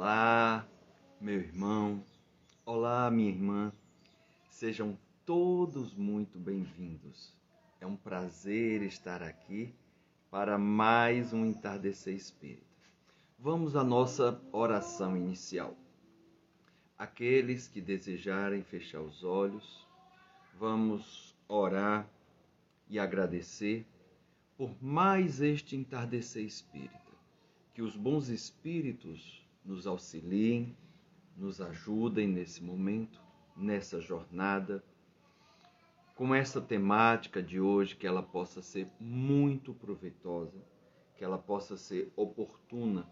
Olá, meu irmão. Olá, minha irmã. Sejam todos muito bem-vindos. É um prazer estar aqui para mais um entardecer espírita. Vamos à nossa oração inicial. Aqueles que desejarem fechar os olhos, vamos orar e agradecer por mais este entardecer espírita. Que os bons espíritos nos auxiliem, nos ajudem nesse momento, nessa jornada, com essa temática de hoje, que ela possa ser muito proveitosa, que ela possa ser oportuna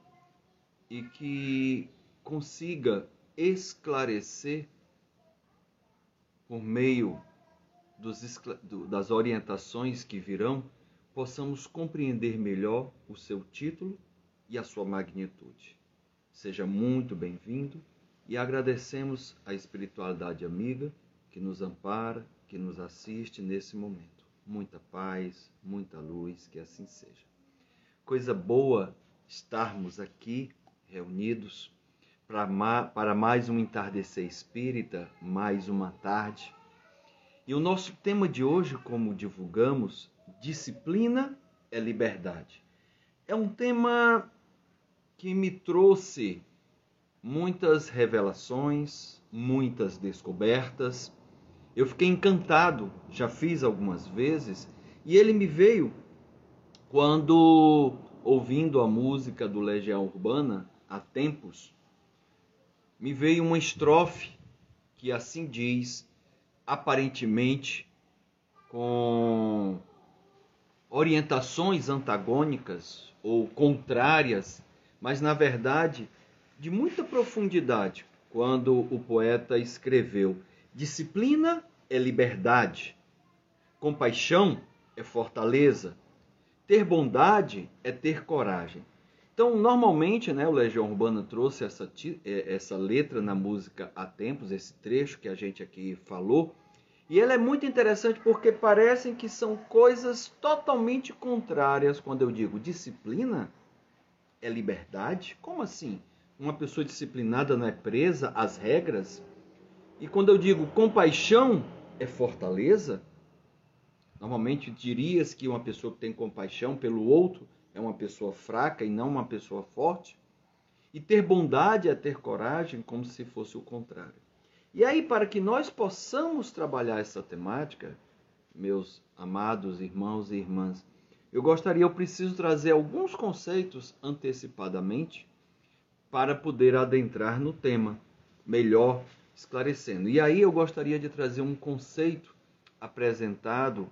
e que consiga esclarecer por meio dos, das orientações que virão, possamos compreender melhor o seu título e a sua magnitude. Seja muito bem-vindo e agradecemos a espiritualidade amiga que nos ampara, que nos assiste nesse momento. Muita paz, muita luz, que assim seja. Coisa boa estarmos aqui reunidos para mais um entardecer espírita, mais uma tarde. E o nosso tema de hoje, como divulgamos, disciplina é liberdade. É um tema que me trouxe muitas revelações, muitas descobertas. Eu fiquei encantado, já fiz algumas vezes, e ele me veio quando, ouvindo a música do Legião Urbana, há tempos, me veio uma estrofe que assim diz, aparentemente com orientações antagônicas ou contrárias mas na verdade de muita profundidade, quando o poeta escreveu: disciplina é liberdade, compaixão é fortaleza, ter bondade é ter coragem. Então, normalmente, né, o Legião Urbana trouxe essa, é, essa letra na música há tempos, esse trecho que a gente aqui falou, e ela é muito interessante porque parecem que são coisas totalmente contrárias quando eu digo disciplina é liberdade? Como assim? Uma pessoa disciplinada não é presa às regras? E quando eu digo compaixão é fortaleza? Normalmente dirias que uma pessoa que tem compaixão pelo outro é uma pessoa fraca e não uma pessoa forte? E ter bondade é ter coragem, como se fosse o contrário. E aí, para que nós possamos trabalhar essa temática, meus amados irmãos e irmãs, eu gostaria, eu preciso trazer alguns conceitos antecipadamente para poder adentrar no tema, melhor esclarecendo. E aí eu gostaria de trazer um conceito apresentado,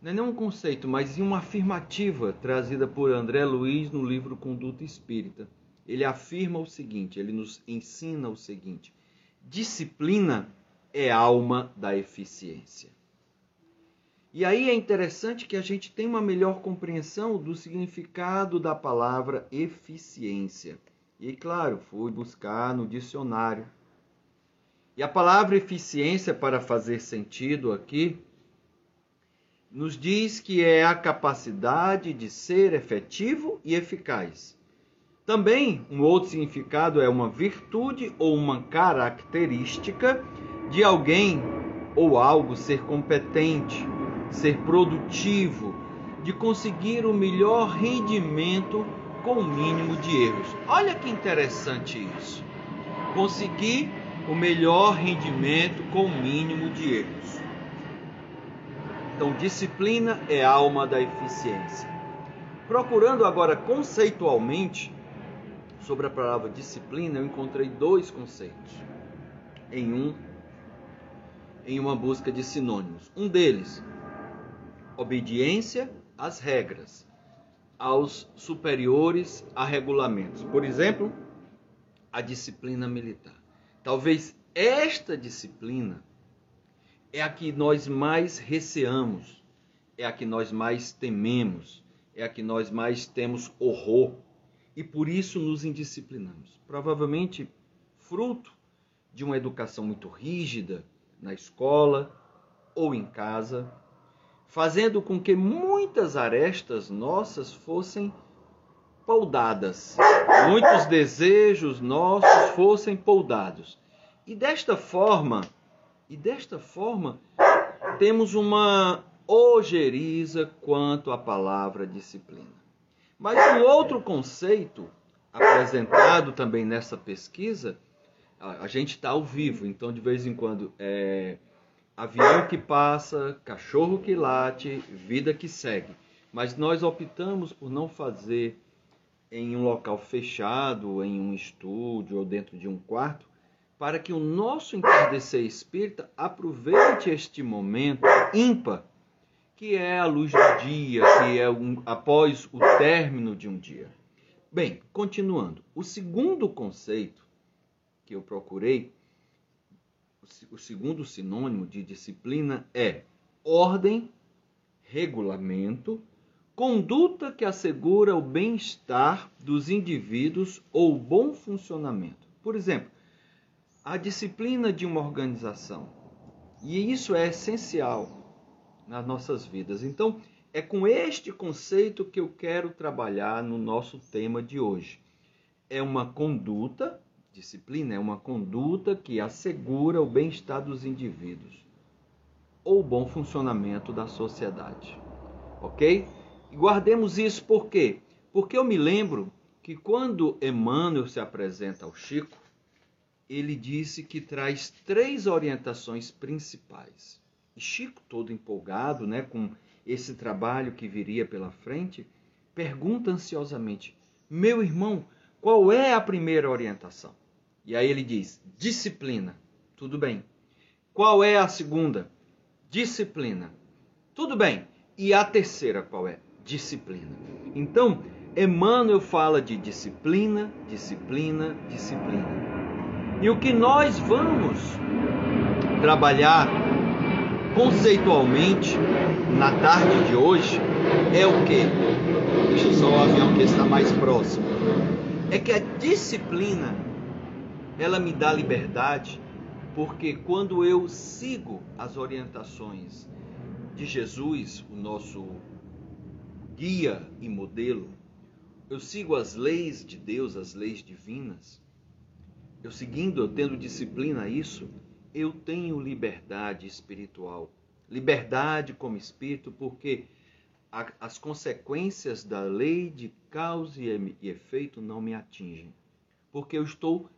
não é nem um conceito, mas uma afirmativa trazida por André Luiz no livro Conduta Espírita. Ele afirma o seguinte, ele nos ensina o seguinte: disciplina é alma da eficiência. E aí é interessante que a gente tenha uma melhor compreensão do significado da palavra eficiência. E claro, fui buscar no dicionário. E a palavra eficiência, para fazer sentido aqui, nos diz que é a capacidade de ser efetivo e eficaz. Também, um outro significado é uma virtude ou uma característica de alguém ou algo ser competente, ser produtivo, de conseguir o melhor rendimento com o mínimo de erros. Olha que interessante isso. Conseguir o melhor rendimento com o mínimo de erros. Então, disciplina é alma da eficiência. Procurando agora conceitualmente sobre a palavra disciplina, eu encontrei dois conceitos em um em uma busca de sinônimos. Um deles obediência às regras, aos superiores a regulamentos. Por exemplo, a disciplina militar. Talvez esta disciplina é a que nós mais receamos, é a que nós mais tememos, é a que nós mais temos horror e por isso nos indisciplinamos. Provavelmente fruto de uma educação muito rígida na escola ou em casa, fazendo com que muitas arestas nossas fossem poldadas. Muitos desejos nossos fossem poldados. E desta forma, e desta forma, temos uma ojeriza quanto à palavra disciplina. Mas um outro conceito apresentado também nessa pesquisa, a, gente está ao vivo, então de vez em quando é avião que passa, cachorro que late, vida que segue. Mas nós optamos por não fazer em um local fechado, em um estúdio ou dentro de um quarto, para que o nosso entardecer espírita aproveite este momento ímpar, que é a luz do dia, que é um, após o término de um dia. Bem, continuando. O segundo conceito que eu procurei, o segundo sinônimo de disciplina é ordem, regulamento, conduta que assegura o bem-estar dos indivíduos ou bom funcionamento. Por exemplo, a disciplina de uma organização. E isso é essencial nas nossas vidas. Então, é com este conceito que eu quero trabalhar no nosso tema de hoje. É uma conduta, disciplina é uma conduta que assegura o bem-estar dos indivíduos ou o bom funcionamento da sociedade. Ok? E guardemos isso por quê? Porque eu me lembro que quando Emmanuel se apresenta ao Chico, ele disse que traz três orientações principais. E Chico, todo empolgado né, com esse trabalho que viria pela frente, pergunta ansiosamente: Meu irmão, qual é a primeira orientação? E aí ele diz: disciplina. Tudo bem. Qual é a segunda? Disciplina. Tudo bem. E a terceira qual é? disciplina. Então, Emmanuel fala de disciplina, disciplina, disciplina. E o que nós vamos trabalhar conceitualmente na tarde de hoje é o que? Deixa só o avião que está mais próximo. É que a disciplina ela me dá liberdade, porque quando eu sigo as orientações de Jesus, o nosso guia e modelo, eu sigo as leis de Deus, as leis divinas, eu seguindo, eu tendo disciplina a isso, eu tenho liberdade espiritual. Liberdade como espírito, porque a, as consequências da lei de causa e efeito não me atingem. Porque eu estou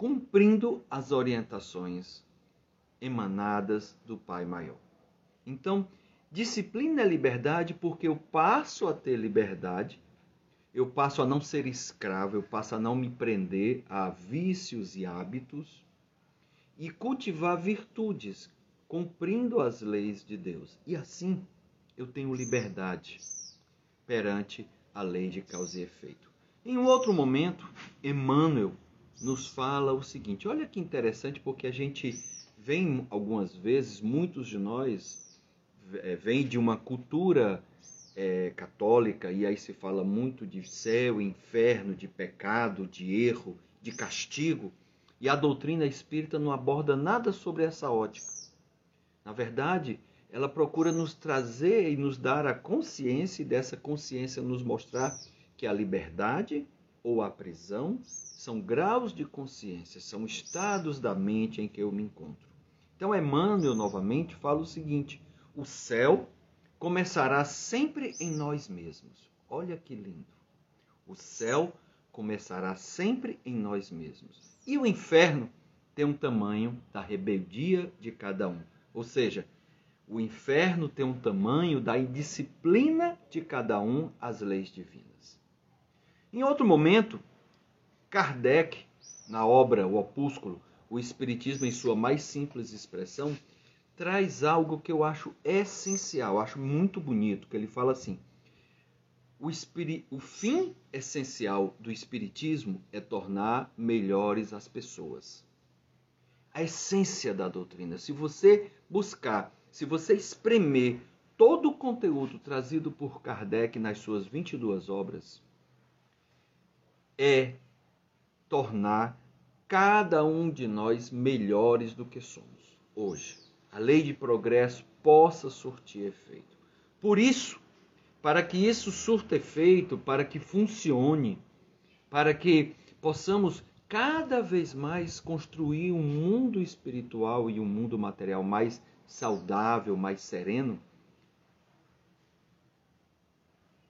cumprindo as orientações emanadas do Pai Maior. Então, Disciplina é liberdade porque eu passo a ter liberdade, eu passo a não ser escravo, eu passo a não me prender a vícios e hábitos e cultivar virtudes, cumprindo as leis de Deus. E assim eu tenho liberdade perante a lei de causa e efeito. Em um outro momento, Emmanuel nos fala o seguinte: olha que interessante, porque a gente vem algumas vezes, muitos de nós é, vem de uma cultura é, católica e aí se fala muito de céu, inferno, de pecado, de erro, de castigo, e a doutrina espírita não aborda nada sobre essa ótica. Na verdade, ela procura nos trazer e nos dar a consciência e dessa consciência nos mostrar que a liberdade ou a prisão são graus de consciência, são estados da mente em que eu me encontro. Então, Emmanuel novamente fala o seguinte: o céu começará sempre em nós mesmos. Olha que lindo. O céu começará sempre em nós mesmos. E o inferno tem um tamanho da rebeldia de cada um. Ou seja, o inferno tem um tamanho da indisciplina de cada um às leis divinas. Em outro momento, Kardec, na obra O Opúsculo, o Espiritismo em sua mais simples expressão, traz algo que eu acho essencial, acho muito bonito, que ele fala assim: o, espiri... o fim essencial do espiritismo é tornar melhores as pessoas. A essência da doutrina, se você buscar, se você espremer todo o conteúdo trazido por Kardec nas suas 22 obras, é tornar cada um de nós melhores do que somos hoje a lei de progresso possa surtir efeito. Por isso, para que isso surta efeito, para que funcione, para que possamos cada vez mais construir um mundo espiritual e um mundo material mais saudável, mais sereno.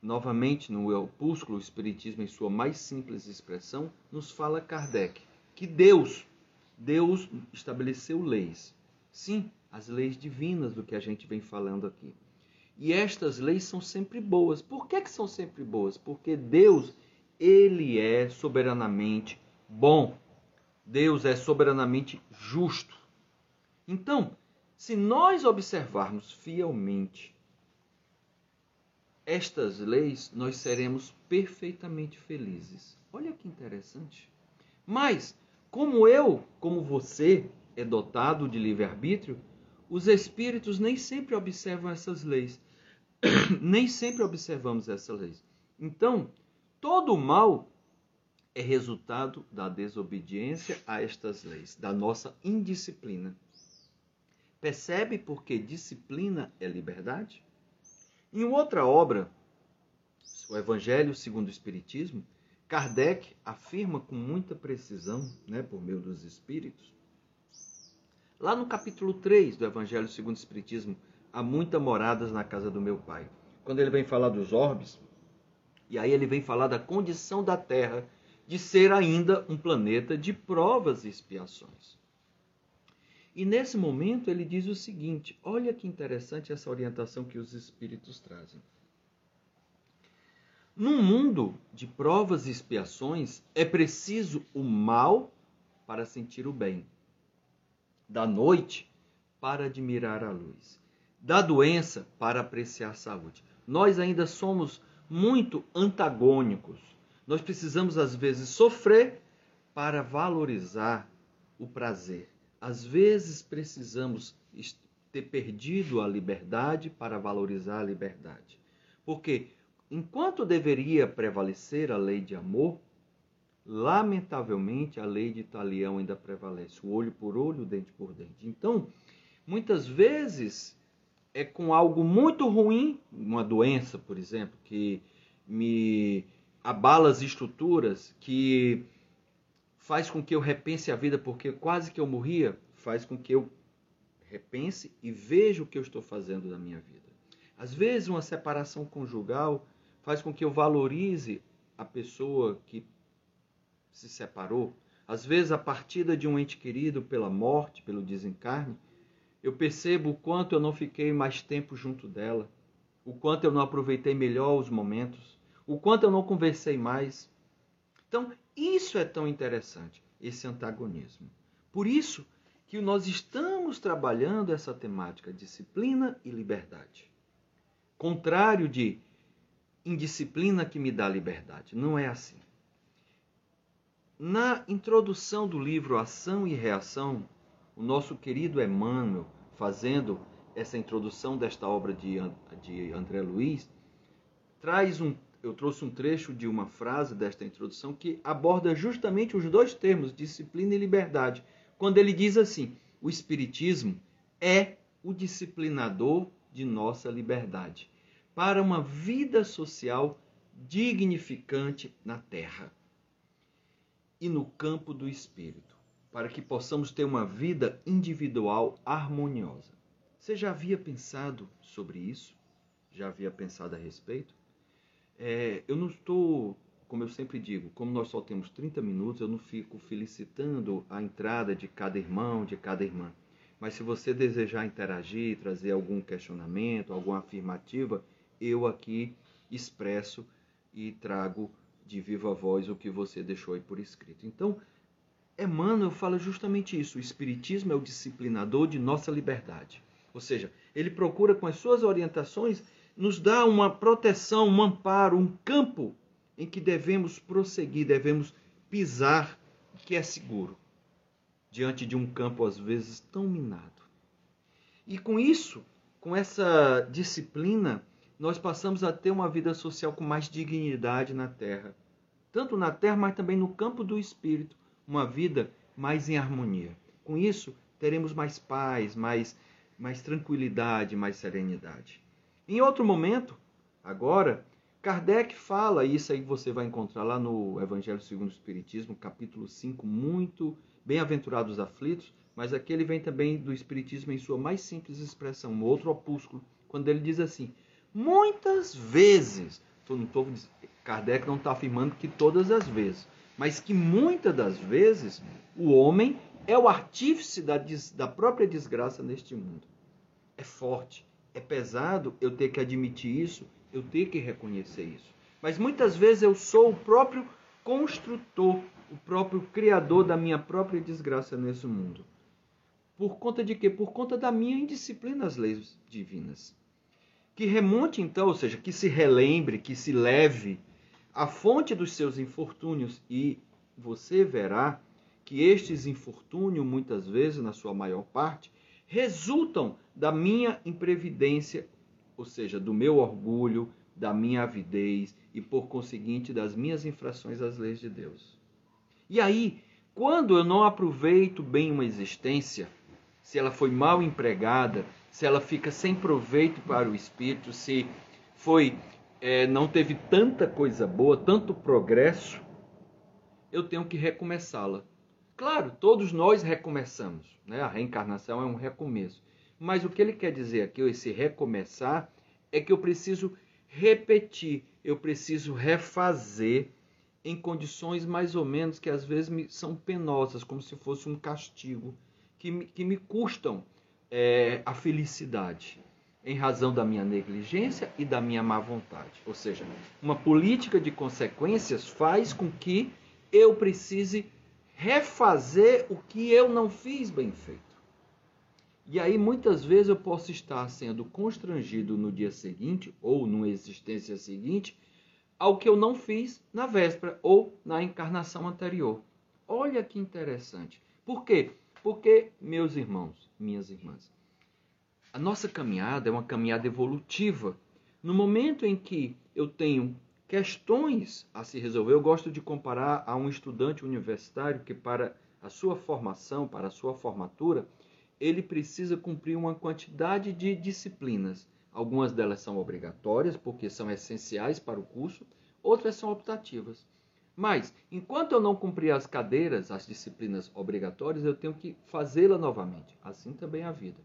Novamente, no opúsculo o Espiritismo, em sua mais simples expressão, nos fala Kardec que Deus, Deus estabeleceu leis. Sim, as leis divinas do que a gente vem falando aqui. E estas leis são sempre boas. Por que, que são sempre boas? Porque Deus, ele é soberanamente bom. Deus é soberanamente justo. Então, se nós observarmos fielmente estas leis, nós seremos perfeitamente felizes. Olha que interessante. Mas, como eu, como você, é dotado de livre-arbítrio, os espíritos nem sempre observam essas leis. nem sempre observamos essas leis. Então, todo mal é resultado da desobediência a estas leis, da nossa indisciplina. Percebe porque disciplina é liberdade? Em outra obra, o Evangelho segundo o Espiritismo, Kardec afirma com muita precisão, né, por meio dos Espíritos, lá no capítulo 3 do Evangelho segundo o Espiritismo, há muitas moradas na casa do meu pai. Quando ele vem falar dos orbes, e aí ele vem falar da condição da Terra de ser ainda um planeta de provas e expiações. E nesse momento ele diz o seguinte: olha que interessante essa orientação que os espíritos trazem. Num mundo de provas e expiações, é preciso o mal para sentir o bem, da noite para admirar a luz, da doença para apreciar a saúde. Nós ainda somos muito antagônicos nós precisamos, às vezes, sofrer para valorizar o prazer. Às vezes, precisamos ter perdido a liberdade para valorizar a liberdade. Porque, enquanto deveria prevalecer a lei de amor, lamentavelmente a lei de Talião ainda prevalece, o olho por olho, o dente por dente. Então, muitas vezes é com algo muito ruim, uma doença, por exemplo, que me abala as estruturas, que faz com que eu repense a vida, porque quase que eu morria, faz com que eu repense e veja o que eu estou fazendo da minha vida. Às vezes, uma separação conjugal faz com que eu valorize a pessoa que se separou. Às vezes, a partida de um ente querido pela morte, pelo desencarne, eu percebo o quanto eu não fiquei mais tempo junto dela, o quanto eu não aproveitei melhor os momentos o quanto eu não conversei mais. Então, isso é tão interessante, esse antagonismo. Por isso que nós estamos trabalhando essa temática disciplina e liberdade. Contrário de indisciplina que me dá liberdade. Não é assim. Na introdução do livro Ação e Reação, o nosso querido Emmanuel, fazendo essa introdução desta obra de, de André Luiz, traz um eu trouxe um trecho de uma frase desta introdução que aborda justamente os dois termos, disciplina e liberdade, quando ele diz assim: o Espiritismo é o disciplinador de nossa liberdade, para uma vida social dignificante na Terra e no campo do espírito, para que possamos ter uma vida individual harmoniosa. Você já havia pensado sobre isso? Já havia pensado a respeito? É, eu não estou, como eu sempre digo, como nós só temos 30 minutos, eu não fico felicitando a entrada de cada irmão, de cada irmã. Mas se você desejar interagir, trazer algum questionamento, alguma afirmativa, eu aqui expresso e trago de viva voz o que você deixou aí por escrito. Então, Emmanuel fala justamente isso. O Espiritismo é o disciplinador de nossa liberdade. Ou seja, ele procura com as suas orientações nos dá uma proteção, um amparo, um campo em que devemos prosseguir, devemos pisar, que é seguro, diante de um campo às vezes tão minado. E com isso, com essa disciplina, nós passamos a ter uma vida social com mais dignidade na terra. Tanto na terra, mas também no campo do espírito, uma vida mais em harmonia. Com isso, teremos mais paz, mais, mais tranquilidade, mais serenidade. Em outro momento, Agora, Kardec fala, isso aí você vai encontrar lá no Evangelho segundo o Espiritismo, capítulo 5, muito bem-aventurados aflitos, mas aqui ele vem também do Espiritismo em sua mais simples expressão, no outro opúsculo, quando ele diz assim: muitas vezes, não tô, Kardec não está afirmando que todas as vezes, mas que muitas das vezes o homem é o artífice da, da própria desgraça neste mundo. É forte, é pesado eu ter que admitir isso, eu ter que reconhecer isso. Mas muitas vezes eu sou o próprio construtor, o próprio criador da minha própria desgraça nesse mundo. Por conta de quê? Por conta da minha indisciplina às leis divinas. Que remonte então, ou seja, que se relembre, que se leve a fonte dos seus infortúnios e você verá que estes infortúnios, muitas vezes, na sua maior parte, resultam da minha imprevidência, ou seja, do meu orgulho, da minha avidez e, por conseguinte, das minhas infrações às leis de Deus. E aí, quando eu não aproveito bem uma existência, se ela foi mal empregada, se ela fica sem proveito para o espírito, se foi é, não teve tanta coisa boa, tanto progresso, eu tenho que recomeçá-la. Claro, todos nós recomeçamos, né? A reencarnação é um recomeço. Mas o que ele quer dizer aqui, esse recomeçar, é que eu preciso repetir, eu preciso refazer em condições mais ou menos que às vezes são penosas, como se fosse um castigo que me, que me custam é, a felicidade, em razão da minha negligência e da minha má vontade. Ou seja, uma política de consequências faz com que eu precise refazer o que eu não fiz bem feito. E aí muitas vezes eu posso estar sendo constrangido no dia seguinte ou numa existência seguinte ao que eu não fiz na véspera ou na encarnação anterior. Olha que interessante. Por quê? Porque, meus irmãos, minhas irmãs, a nossa caminhada é uma caminhada evolutiva. No momento em que eu tenho questões a se resolver, eu gosto de comparar a um estudante universitário que, para a sua formação, para a sua formatura, ele precisa cumprir uma quantidade de disciplinas. Algumas delas são obrigatórias, porque são essenciais para o curso, outras são optativas. Mas, enquanto eu não cumprir as cadeiras, as disciplinas obrigatórias, eu tenho que fazê-la novamente. Assim também a vida.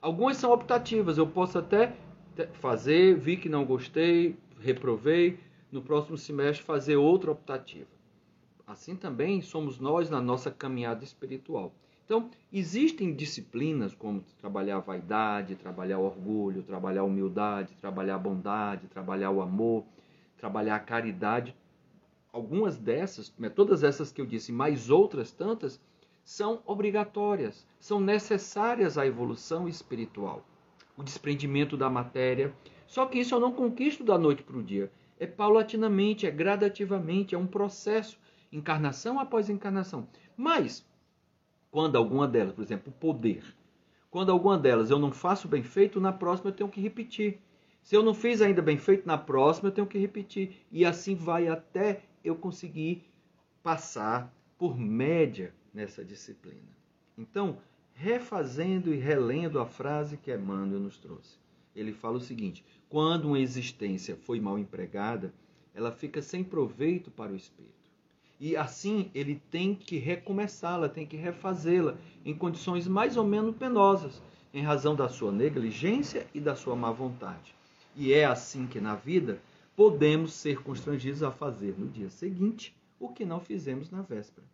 Algumas são optativas, eu posso até fazer, vi que não gostei, reprovei, no próximo semestre fazer outra optativa. Assim também somos nós na nossa caminhada espiritual. Então, existem disciplinas como trabalhar a vaidade, trabalhar o orgulho, trabalhar a humildade, trabalhar a bondade, trabalhar o amor, trabalhar a caridade, algumas dessas, né, todas essas que eu disse, mais outras tantas, são obrigatórias, são necessárias à evolução espiritual. O desprendimento da matéria. Só que isso eu não conquisto da noite para o dia. É paulatinamente, é gradativamente, é um processo, encarnação após encarnação. Mas, quando alguma delas, por exemplo, o poder, quando alguma delas eu não faço bem feito, na próxima eu tenho que repetir. Se eu não fiz ainda bem feito, na próxima eu tenho que repetir. E assim vai até eu conseguir passar por média nessa disciplina. Então, refazendo e relendo a frase que Emmanuel nos trouxe, ele fala o seguinte: quando uma existência foi mal empregada, ela fica sem proveito para o espírito. E assim ele tem que recomeçá-la, tem que refazê-la em condições mais ou menos penosas, em razão da sua negligência e da sua má vontade. E é assim que na vida podemos ser constrangidos a fazer no dia seguinte o que não fizemos na véspera.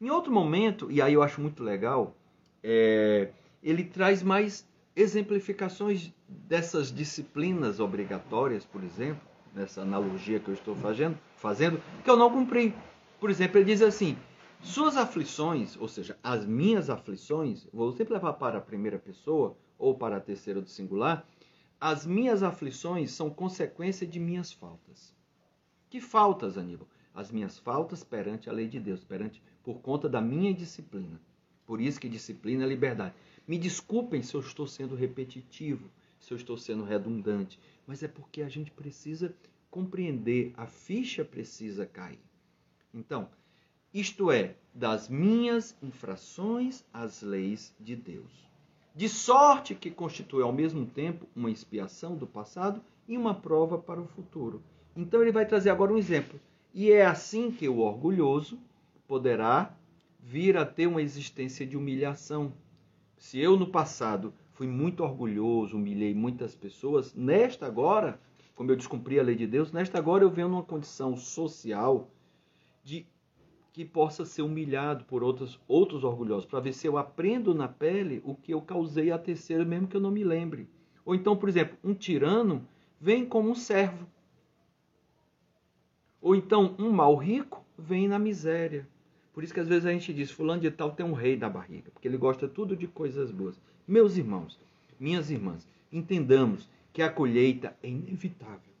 Em outro momento, e aí eu acho muito legal, é, ele traz mais exemplificações dessas disciplinas obrigatórias, por exemplo, nessa analogia que eu estou fazendo, fazendo que eu não cumpri. Por exemplo, ele diz assim: suas aflições, ou seja, as minhas aflições, vou sempre levar para a primeira pessoa ou para a terceira do singular, as minhas aflições são consequência de minhas faltas. Que faltas, Aníbal? As minhas faltas perante a lei de Deus, perante por conta da minha disciplina. Por isso que disciplina é liberdade. Me desculpem se eu estou sendo repetitivo, se eu estou sendo redundante, mas é porque a gente precisa compreender, a ficha precisa cair. Então, isto é, das minhas infrações às leis de Deus de sorte que constitui ao mesmo tempo uma expiação do passado e uma prova para o futuro. Então ele vai trazer agora um exemplo. E é assim que o orgulhoso poderá vir a ter uma existência de humilhação. Se eu no passado fui muito orgulhoso, humilhei muitas pessoas, nesta agora, como eu descumpri a lei de Deus, nesta agora eu venho numa condição social de que possa ser humilhado por outros, outros orgulhosos, para ver se eu aprendo na pele o que eu causei a terceiro, mesmo que eu não me lembre. Ou então, por exemplo, um tirano vem como um servo. Ou então, um mal rico vem na miséria. Por isso que às vezes a gente diz, fulano de tal tem um rei na barriga, porque ele gosta tudo de coisas boas. Meus irmãos, minhas irmãs, entendamos que a colheita é inevitável.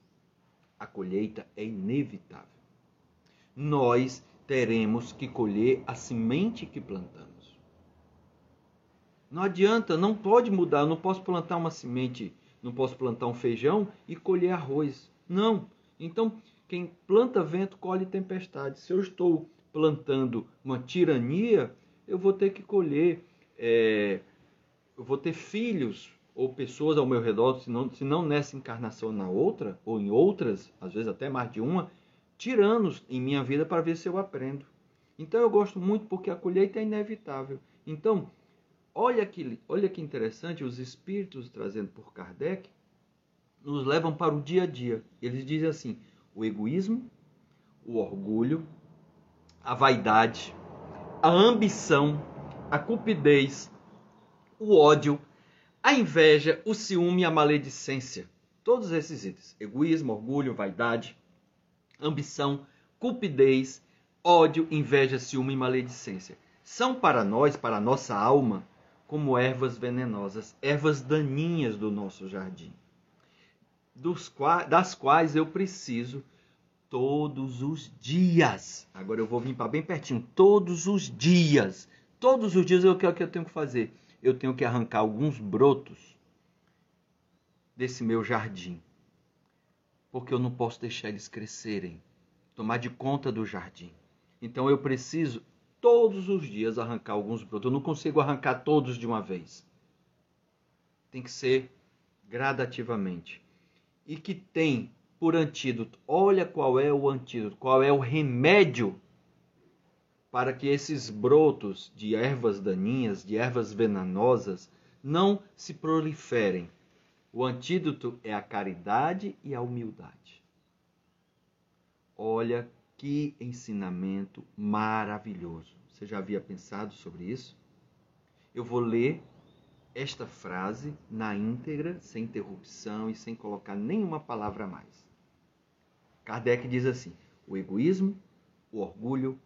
A colheita é inevitável. Nós teremos que colher a semente que plantamos. Não adianta, não pode mudar. Eu não posso plantar uma semente, não posso plantar um feijão e colher arroz. Não. Então, quem planta vento colhe tempestade. Se eu estou plantando uma tirania, eu vou ter que colher, é, eu vou ter filhos ou pessoas ao meu redor, se não, se não nessa encarnação na outra, ou em outras, às vezes até mais de uma, tiranos em minha vida para ver se eu aprendo. Então eu gosto muito porque a colheita é inevitável. Então, olha que, olha que interessante, os espíritos trazendo por Kardec nos levam para o dia a dia. Eles dizem assim: o egoísmo, o orgulho, a vaidade, a ambição, a cupidez, o ódio, a inveja, o ciúme a maledicência. Todos esses itens: egoísmo, orgulho, vaidade, ambição, cupidez, ódio, inveja, ciúme e maledicência. São para nós, para a nossa alma, como ervas venenosas, ervas daninhas do nosso jardim, das quais eu preciso todos os dias. Agora eu vou vir para bem pertinho, todos os dias. Todos os dias o que, é que eu tenho que fazer? Eu tenho que arrancar alguns brotos desse meu jardim porque eu não posso deixar eles crescerem, tomar de conta do jardim. Então eu preciso todos os dias arrancar alguns brotos. Eu não consigo arrancar todos de uma vez. Tem que ser gradativamente. E que tem por antídoto, olha qual é o antídoto, qual é o remédio para que esses brotos de ervas daninhas, de ervas venenosas, não se proliferem, o antídoto é a caridade e a humildade. Olha que ensinamento maravilhoso. Você já havia pensado sobre isso? Eu vou ler esta frase na íntegra, sem interrupção e sem colocar nenhuma palavra a mais. Kardec diz assim: o egoísmo, o orgulho,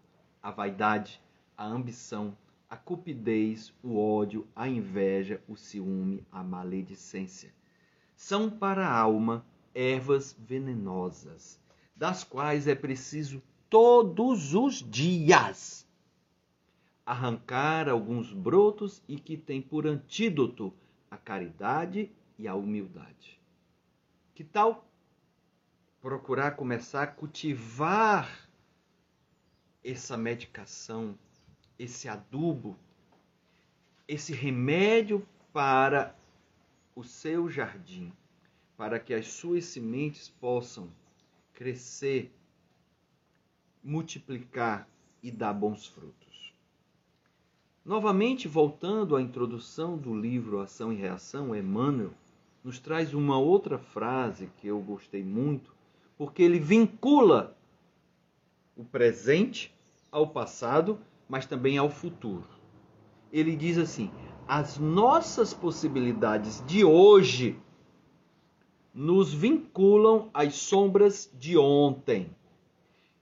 a vaidade, a ambição, a cupidez, o ódio, a inveja, o ciúme, a maledicência são para a alma ervas venenosas, das quais é preciso todos os dias arrancar alguns brotos e que tem por antídoto a caridade e a humildade. Que tal procurar começar a cultivar essa medicação, esse adubo, esse remédio para o seu jardim, para que as suas sementes possam crescer, multiplicar e dar bons frutos. Novamente, voltando à introdução do livro Ação e Reação, Emmanuel nos traz uma outra frase que eu gostei muito, porque ele vincula o presente ao passado, mas também ao futuro. Ele diz assim: as nossas possibilidades de hoje nos vinculam às sombras de ontem,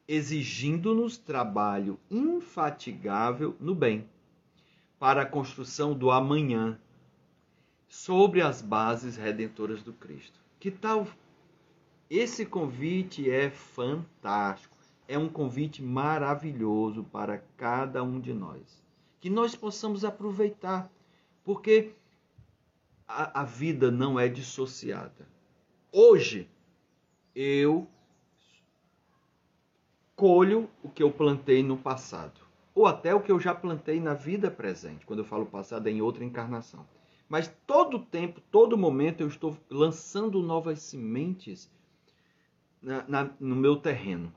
exigindo-nos trabalho infatigável no bem, para a construção do amanhã, sobre as bases redentoras do Cristo. Que tal? Esse convite é fantástico, é um convite maravilhoso para cada um de nós. Que nós possamos aproveitar porque a, a vida não é dissociada. Hoje, eu colho o que eu plantei no passado, ou até o que eu já plantei na vida presente. Quando eu falo passado, é em outra encarnação. Mas todo tempo, todo momento eu estou lançando novas sementes na, na, no meu terreno.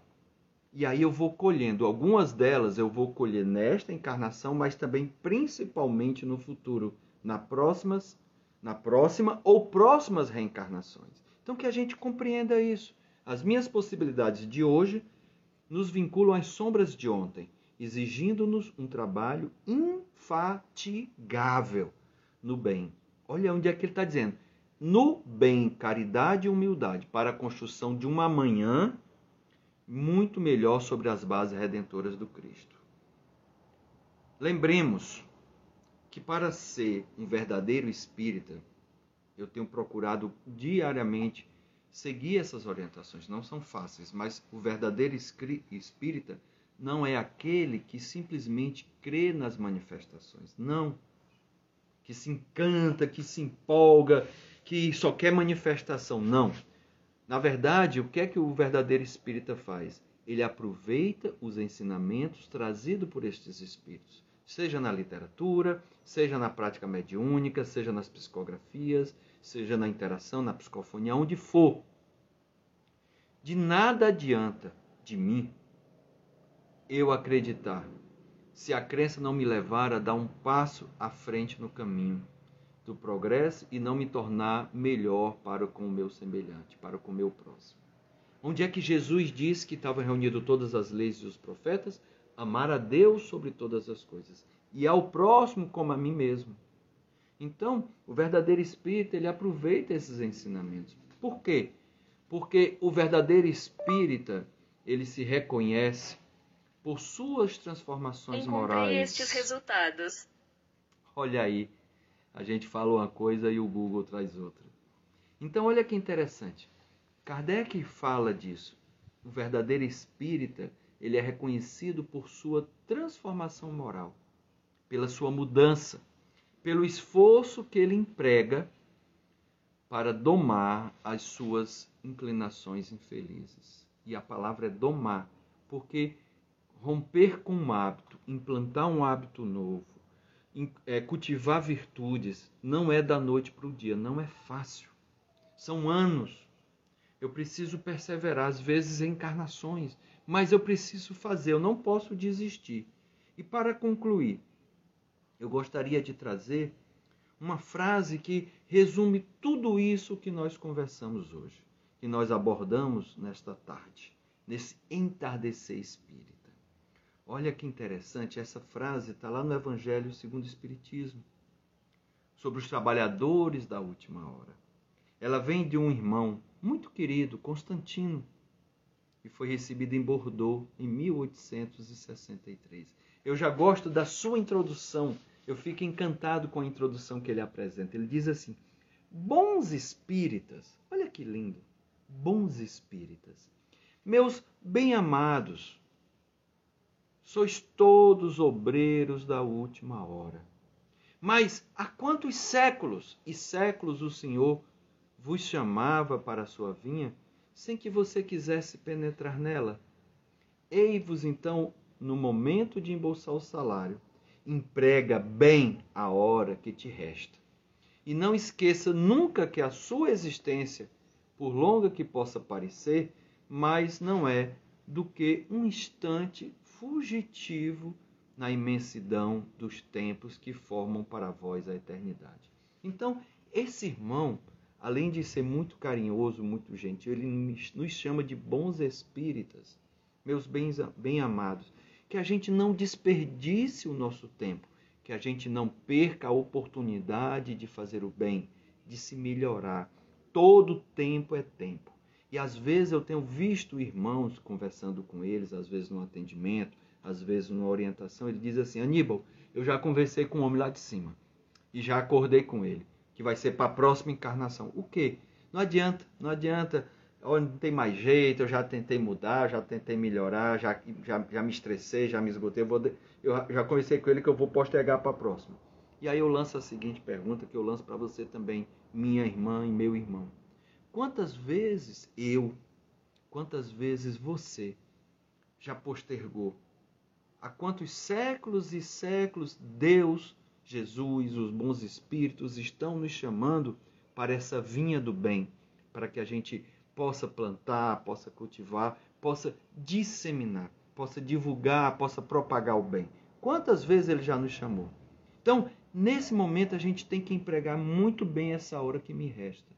E aí eu vou colhendo. Algumas delas eu vou colher nesta encarnação, mas também principalmente no futuro, na próximas, na próxima ou próximas reencarnações. Então que a gente compreenda isso. As minhas possibilidades de hoje nos vinculam às sombras de ontem, exigindo-nos um trabalho infatigável no bem. Olha onde é que ele está dizendo. No bem, caridade e humildade, para a construção de uma amanhã muito melhor sobre as bases redentoras do Cristo. Lembremos que para ser um verdadeiro espírita, eu tenho procurado diariamente seguir essas orientações. Não são fáceis, mas o verdadeiro espírita não é aquele que simplesmente crê nas manifestações. Não. Que se encanta, que se empolga, que só quer manifestação. Não. Na verdade, o que é que o verdadeiro espírita faz? Ele aproveita os ensinamentos trazidos por estes espíritos, seja na literatura, seja na prática mediúnica, seja nas psicografias, seja na interação, na psicofonia, onde for. De nada adianta de mim eu acreditar se a crença não me levar a dar um passo à frente no caminho do progresso e não me tornar melhor para com o meu semelhante, para com o meu próximo. Onde é que Jesus disse que estavam reunido todas as leis e os profetas? Amar a Deus sobre todas as coisas e ao próximo como a mim mesmo. Então, o verdadeiro espírita, ele aproveita esses ensinamentos. Por quê? Porque o verdadeiro espírita, ele se reconhece por suas transformações Encontrei morais. estes resultados. Olha aí, a gente fala uma coisa e o Google traz outra. Então, olha que interessante. Kardec fala disso. O verdadeiro espírita, ele é reconhecido por sua transformação moral, pela sua mudança, pelo esforço que ele emprega para domar as suas inclinações infelizes. E a palavra é domar, porque romper com um hábito, implantar um hábito novo, é, cultivar virtudes não é da noite para o dia, não é fácil. São anos. Eu preciso perseverar, às vezes encarnações, mas eu preciso fazer, eu não posso desistir. E para concluir, eu gostaria de trazer uma frase que resume tudo isso que nós conversamos hoje, que nós abordamos nesta tarde, nesse entardecer espírita. Olha que interessante, essa frase está lá no Evangelho segundo o Espiritismo, sobre os trabalhadores da última hora. Ela vem de um irmão muito querido, Constantino, e foi recebido em Bordeaux em 1863. Eu já gosto da sua introdução, eu fico encantado com a introdução que ele apresenta. Ele diz assim: Bons espíritas, olha que lindo, bons espíritas, meus bem-amados, sois todos obreiros da última hora. Mas há quantos séculos e séculos o Senhor vos chamava para a sua vinha, sem que você quisesse penetrar nela? Ei-vos então, no momento de embolsar o salário, emprega bem a hora que te resta. E não esqueça nunca que a sua existência, por longa que possa parecer, mas não é do que um instante fugitivo na imensidão dos tempos que formam para vós a eternidade. Então, esse irmão, além de ser muito carinhoso, muito gentil, ele nos chama de bons espíritas, meus bem-amados, que a gente não desperdice o nosso tempo, que a gente não perca a oportunidade de fazer o bem, de se melhorar. Todo tempo é tempo. E às vezes eu tenho visto irmãos conversando com eles, às vezes no atendimento, às vezes numa orientação, ele diz assim: Aníbal, eu já conversei com o homem lá de cima e já acordei com ele, que vai ser para a próxima encarnação. O quê? Não adianta, não adianta. Olha, não tem mais jeito, eu já tentei mudar, já tentei melhorar, já, já, já me estressei, já me esgotei. Eu, vou, eu já conversei com ele que eu vou postergar para a próxima. E aí eu lanço a seguinte pergunta que eu lanço para você também, minha irmã e meu irmão. Quantas vezes eu, quantas vezes você já postergou? Há quantos séculos e séculos Deus Jesus, os bons espíritos estão nos chamando para essa vinha do bem, para que a gente possa plantar, possa cultivar, possa disseminar, possa divulgar, possa propagar o bem. Quantas vezes ele já nos chamou? Então, nesse momento, a gente tem que empregar muito bem essa hora que me resta,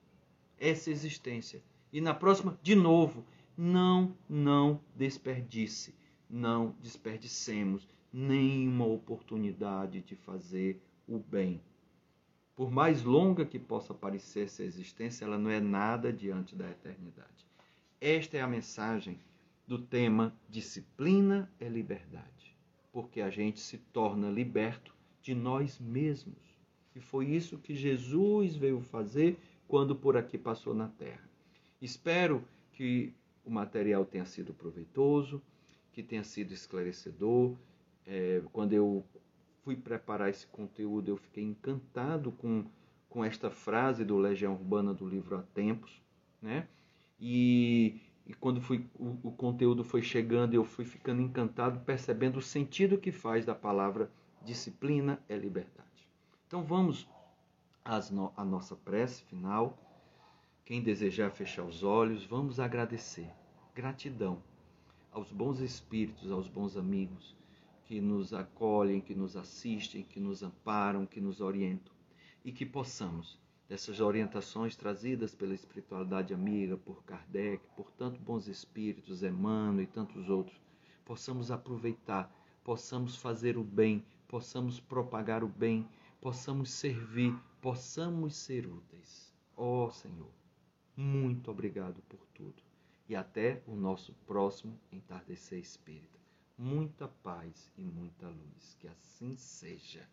essa existência. E na próxima, de novo, não, não desperdice, não desperdicemos nenhuma oportunidade de fazer o bem. Por mais longa que possa parecer essa existência, ela não é nada diante da eternidade. Esta é a mensagem do tema Disciplina é Liberdade, porque a gente se torna liberto de nós mesmos. E foi isso que Jesus veio fazer quando por aqui passou na terra. Espero que o material tenha sido proveitoso, que tenha sido esclarecedor. É, quando eu fui preparar esse conteúdo, eu fiquei encantado com, com esta frase do Legião Urbana do livro Há Tempos, né? E, e quando fui, o, o conteúdo foi chegando, eu fui ficando encantado, percebendo o sentido que faz da palavra disciplina é liberdade. Então vamos à nossa prece final. Quem desejar fechar os olhos, vamos agradecer. Gratidão aos bons espíritos, aos bons amigos que nos acolhem, que nos assistem, que nos amparam, que nos orientam. E que possamos, dessas orientações trazidas pela espiritualidade amiga, por Kardec, por tantos bons espíritos, Emmanuel e tantos outros, possamos aproveitar, possamos fazer o bem, possamos propagar o bem, possamos servir, possamos ser úteis. Ó oh, Senhor, muito obrigado por tudo. E até o nosso próximo entardecer espírita. Muita paz e muita luz. Que assim seja.